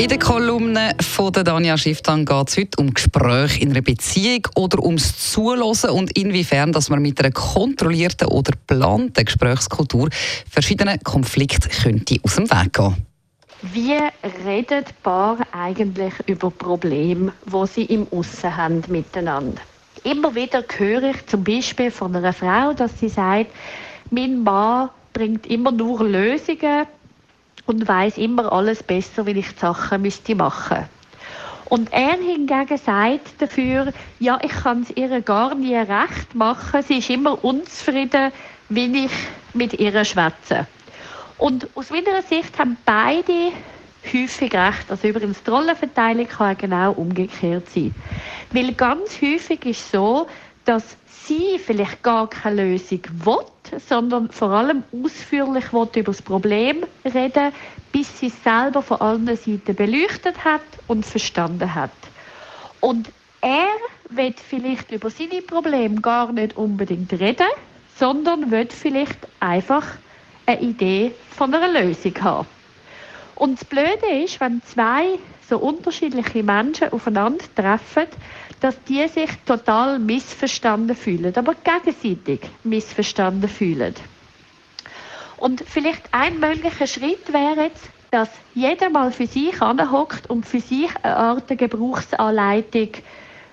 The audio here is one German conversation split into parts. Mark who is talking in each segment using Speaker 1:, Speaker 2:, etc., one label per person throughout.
Speaker 1: In der Kolumne von der Danja Schifftan geht es heute um Gespräche in einer Beziehung oder ums Zuhören und inwiefern dass man mit einer kontrollierten oder geplanten Gesprächskultur verschiedene Konflikte könnte aus dem Weg gehen.
Speaker 2: Wie redet Paar eigentlich über Probleme, wo sie im Aussen haben miteinander? Immer wieder höre ich zum Beispiel von einer Frau, dass sie sagt, mein Mann bringt immer nur Lösungen und weiß immer alles besser, wie ich die Sachen müsste machen. Und er hingegen sagt dafür, ja, ich kann es ihr gar nie recht machen. Sie ist immer unzufrieden, wie ich mit ihr schwätze. Und aus meiner Sicht haben beide häufig recht. Also übrigens, die Rollenverteilung kann genau umgekehrt sein. Weil ganz häufig ist so, dass sie vielleicht gar keine Lösung will, sondern vor allem ausführlich will über das Problem reden, bis sie es selber von allen Seiten beleuchtet hat und verstanden hat. Und er will vielleicht über seine Probleme gar nicht unbedingt reden, sondern will vielleicht einfach eine Idee von einer Lösung haben. Und das Blöde ist, wenn zwei so unterschiedliche Menschen aufeinandertreffen, dass die sich total missverstanden fühlen, aber gegenseitig missverstanden fühlen. Und vielleicht ein möglicher Schritt wäre jetzt, dass jeder mal für sich anhockt und für sich eine Art Gebrauchsanleitung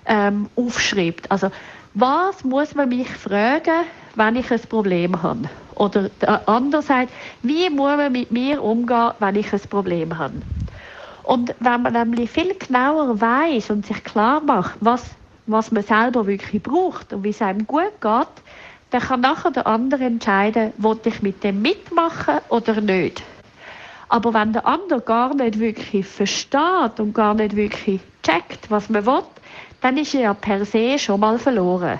Speaker 2: ähm, aufschreibt. Also, was muss man mich fragen, wenn ich ein Problem habe? Oder der andere wie muss man mit mir umgehen, wenn ich ein Problem habe? Und wenn man nämlich viel genauer weiß und sich klar macht, was, was man selber wirklich braucht und wie es einem gut geht, dann kann nachher der andere entscheiden, will ich mit dem mitmachen oder nicht. Aber wenn der andere gar nicht wirklich versteht und gar nicht wirklich checkt, was man will, dann ist er ja per se schon mal verloren.